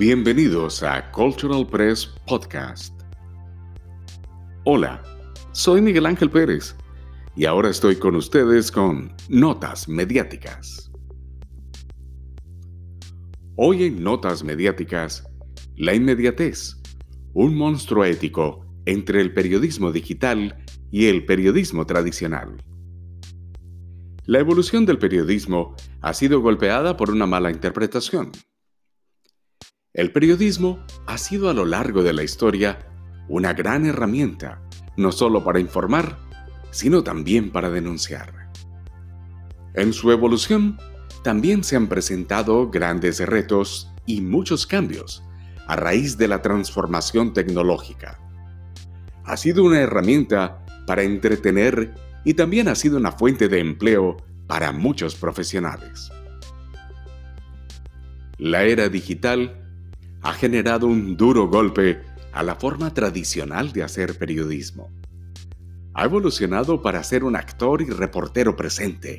Bienvenidos a Cultural Press Podcast. Hola, soy Miguel Ángel Pérez y ahora estoy con ustedes con Notas Mediáticas. Hoy en Notas Mediáticas, la inmediatez, un monstruo ético entre el periodismo digital y el periodismo tradicional. La evolución del periodismo ha sido golpeada por una mala interpretación. El periodismo ha sido a lo largo de la historia una gran herramienta, no solo para informar, sino también para denunciar. En su evolución, también se han presentado grandes retos y muchos cambios a raíz de la transformación tecnológica. Ha sido una herramienta para entretener y también ha sido una fuente de empleo para muchos profesionales. La era digital ha generado un duro golpe a la forma tradicional de hacer periodismo. Ha evolucionado para ser un actor y reportero presente,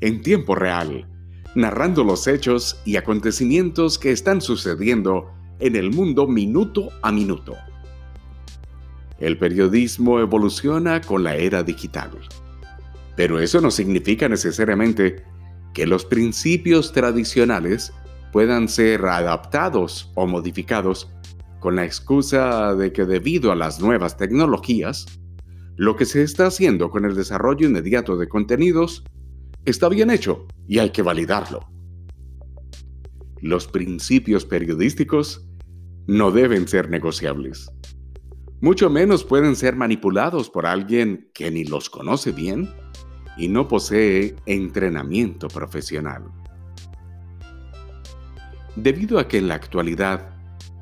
en tiempo real, narrando los hechos y acontecimientos que están sucediendo en el mundo minuto a minuto. El periodismo evoluciona con la era digital. Pero eso no significa necesariamente que los principios tradicionales puedan ser adaptados o modificados con la excusa de que debido a las nuevas tecnologías, lo que se está haciendo con el desarrollo inmediato de contenidos está bien hecho y hay que validarlo. Los principios periodísticos no deben ser negociables. Mucho menos pueden ser manipulados por alguien que ni los conoce bien y no posee entrenamiento profesional debido a que en la actualidad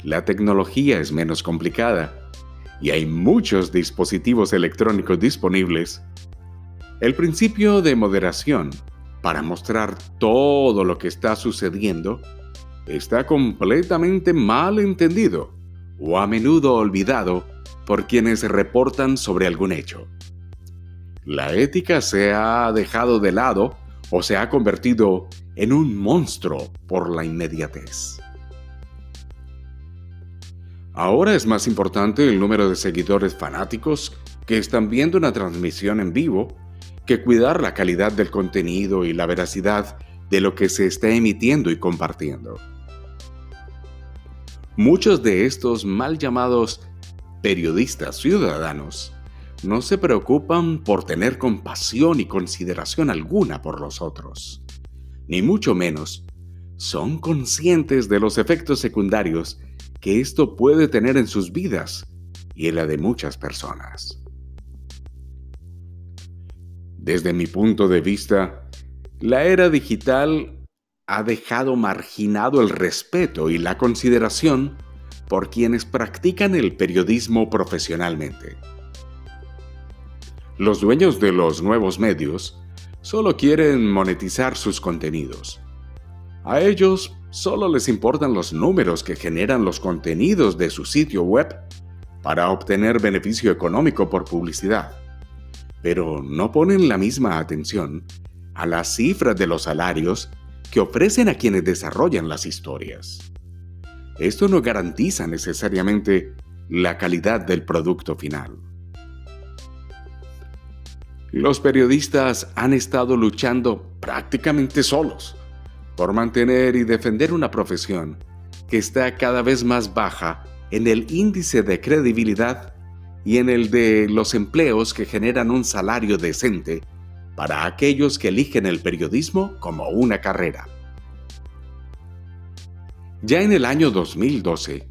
la tecnología es menos complicada y hay muchos dispositivos electrónicos disponibles, el principio de moderación para mostrar todo lo que está sucediendo está completamente mal entendido o a menudo olvidado por quienes reportan sobre algún hecho. La ética se ha dejado de lado o se ha convertido en un monstruo por la inmediatez. Ahora es más importante el número de seguidores fanáticos que están viendo una transmisión en vivo que cuidar la calidad del contenido y la veracidad de lo que se está emitiendo y compartiendo. Muchos de estos mal llamados periodistas ciudadanos no se preocupan por tener compasión y consideración alguna por los otros, ni mucho menos son conscientes de los efectos secundarios que esto puede tener en sus vidas y en la de muchas personas. Desde mi punto de vista, la era digital ha dejado marginado el respeto y la consideración por quienes practican el periodismo profesionalmente. Los dueños de los nuevos medios solo quieren monetizar sus contenidos. A ellos solo les importan los números que generan los contenidos de su sitio web para obtener beneficio económico por publicidad, pero no ponen la misma atención a las cifras de los salarios que ofrecen a quienes desarrollan las historias. Esto no garantiza necesariamente la calidad del producto final. Los periodistas han estado luchando prácticamente solos por mantener y defender una profesión que está cada vez más baja en el índice de credibilidad y en el de los empleos que generan un salario decente para aquellos que eligen el periodismo como una carrera. Ya en el año 2012,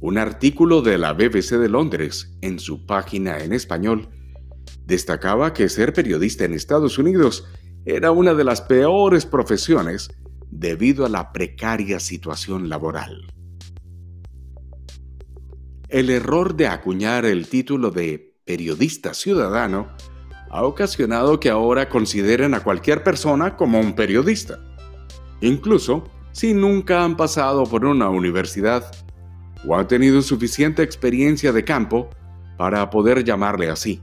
un artículo de la BBC de Londres en su página en español destacaba que ser periodista en Estados Unidos era una de las peores profesiones debido a la precaria situación laboral. El error de acuñar el título de periodista ciudadano ha ocasionado que ahora consideren a cualquier persona como un periodista, incluso si nunca han pasado por una universidad o han tenido suficiente experiencia de campo para poder llamarle así.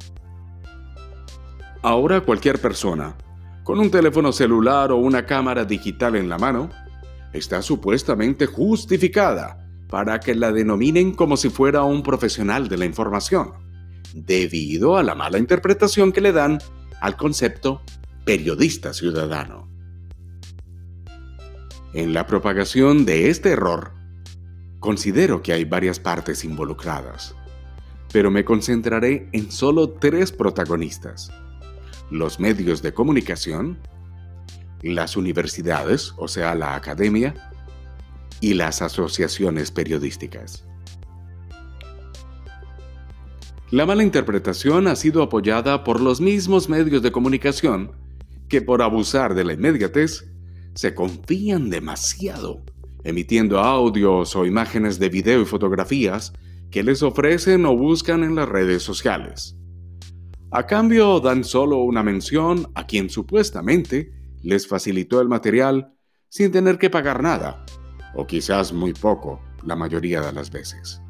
Ahora cualquier persona, con un teléfono celular o una cámara digital en la mano, está supuestamente justificada para que la denominen como si fuera un profesional de la información, debido a la mala interpretación que le dan al concepto periodista ciudadano. En la propagación de este error, considero que hay varias partes involucradas, pero me concentraré en solo tres protagonistas. Los medios de comunicación, las universidades, o sea, la academia, y las asociaciones periodísticas. La mala interpretación ha sido apoyada por los mismos medios de comunicación que por abusar de la inmediatez se confían demasiado, emitiendo audios o imágenes de video y fotografías que les ofrecen o buscan en las redes sociales. A cambio dan solo una mención a quien supuestamente les facilitó el material sin tener que pagar nada, o quizás muy poco la mayoría de las veces.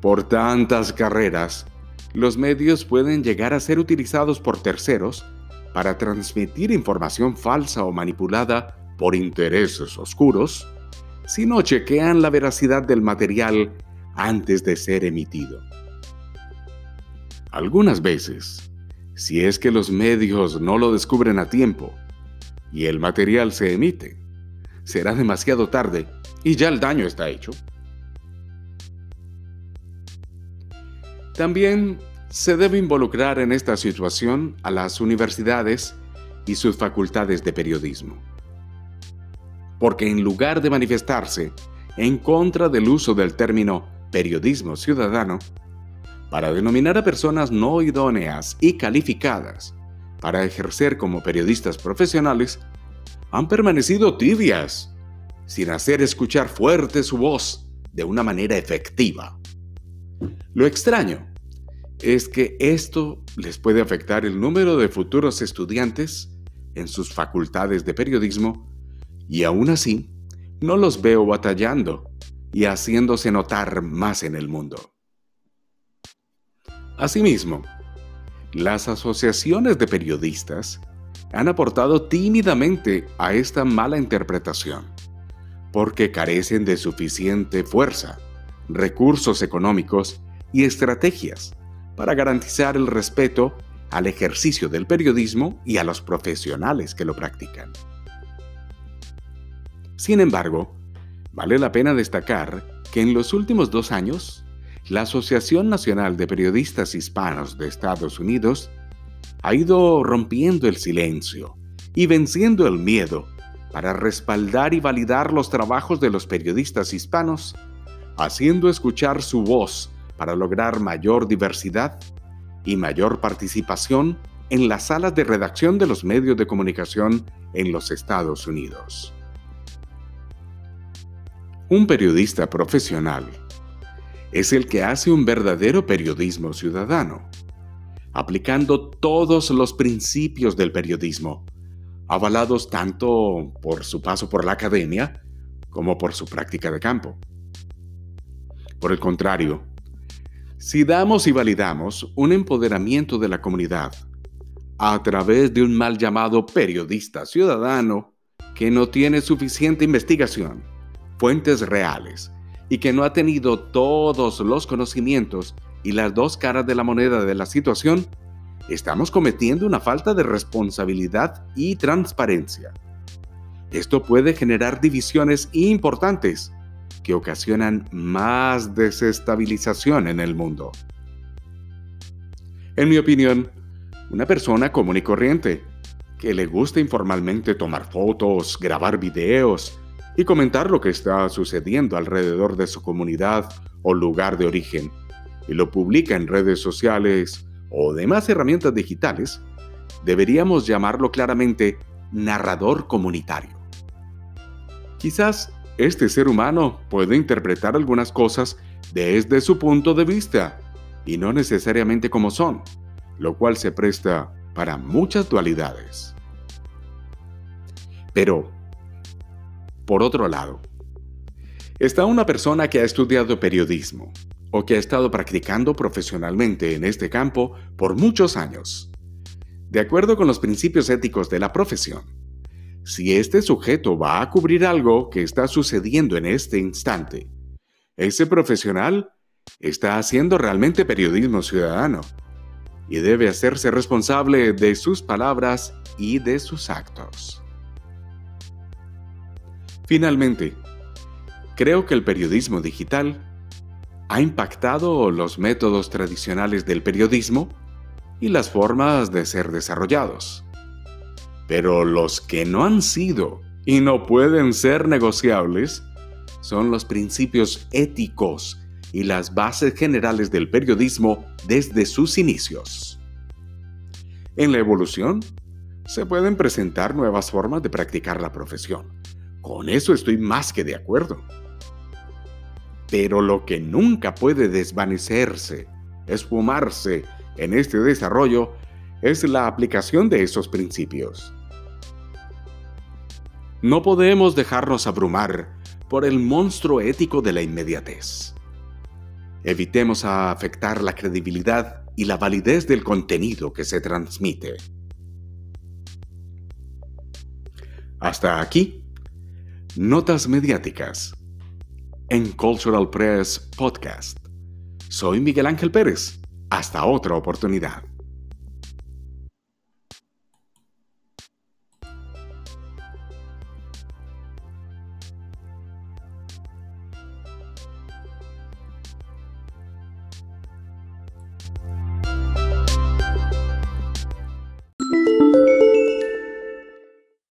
Por tantas carreras, los medios pueden llegar a ser utilizados por terceros para transmitir información falsa o manipulada por intereses oscuros si no chequean la veracidad del material antes de ser emitido. Algunas veces, si es que los medios no lo descubren a tiempo y el material se emite, será demasiado tarde y ya el daño está hecho. También se debe involucrar en esta situación a las universidades y sus facultades de periodismo. Porque en lugar de manifestarse en contra del uso del término periodismo ciudadano, para denominar a personas no idóneas y calificadas para ejercer como periodistas profesionales, han permanecido tibias, sin hacer escuchar fuerte su voz de una manera efectiva. Lo extraño es que esto les puede afectar el número de futuros estudiantes en sus facultades de periodismo y aún así no los veo batallando y haciéndose notar más en el mundo. Asimismo, las asociaciones de periodistas han aportado tímidamente a esta mala interpretación, porque carecen de suficiente fuerza, recursos económicos y estrategias para garantizar el respeto al ejercicio del periodismo y a los profesionales que lo practican. Sin embargo, vale la pena destacar que en los últimos dos años, la Asociación Nacional de Periodistas Hispanos de Estados Unidos ha ido rompiendo el silencio y venciendo el miedo para respaldar y validar los trabajos de los periodistas hispanos, haciendo escuchar su voz para lograr mayor diversidad y mayor participación en las salas de redacción de los medios de comunicación en los Estados Unidos. Un periodista profesional es el que hace un verdadero periodismo ciudadano, aplicando todos los principios del periodismo, avalados tanto por su paso por la academia como por su práctica de campo. Por el contrario, si damos y validamos un empoderamiento de la comunidad a través de un mal llamado periodista ciudadano que no tiene suficiente investigación, fuentes reales y que no ha tenido todos los conocimientos y las dos caras de la moneda de la situación, estamos cometiendo una falta de responsabilidad y transparencia. Esto puede generar divisiones importantes que ocasionan más desestabilización en el mundo. En mi opinión, una persona común y corriente, que le gusta informalmente tomar fotos, grabar videos y comentar lo que está sucediendo alrededor de su comunidad o lugar de origen, y lo publica en redes sociales o demás herramientas digitales, deberíamos llamarlo claramente narrador comunitario. Quizás este ser humano puede interpretar algunas cosas desde su punto de vista y no necesariamente como son, lo cual se presta para muchas dualidades. Pero, por otro lado, está una persona que ha estudiado periodismo o que ha estado practicando profesionalmente en este campo por muchos años. De acuerdo con los principios éticos de la profesión, si este sujeto va a cubrir algo que está sucediendo en este instante, ese profesional está haciendo realmente periodismo ciudadano y debe hacerse responsable de sus palabras y de sus actos. Finalmente, creo que el periodismo digital ha impactado los métodos tradicionales del periodismo y las formas de ser desarrollados. Pero los que no han sido y no pueden ser negociables son los principios éticos y las bases generales del periodismo desde sus inicios. En la evolución, se pueden presentar nuevas formas de practicar la profesión. Con eso estoy más que de acuerdo. Pero lo que nunca puede desvanecerse, esfumarse en este desarrollo, es la aplicación de esos principios. No podemos dejarnos abrumar por el monstruo ético de la inmediatez. Evitemos afectar la credibilidad y la validez del contenido que se transmite. Hasta aquí, Notas Mediáticas en Cultural Press Podcast. Soy Miguel Ángel Pérez. Hasta otra oportunidad.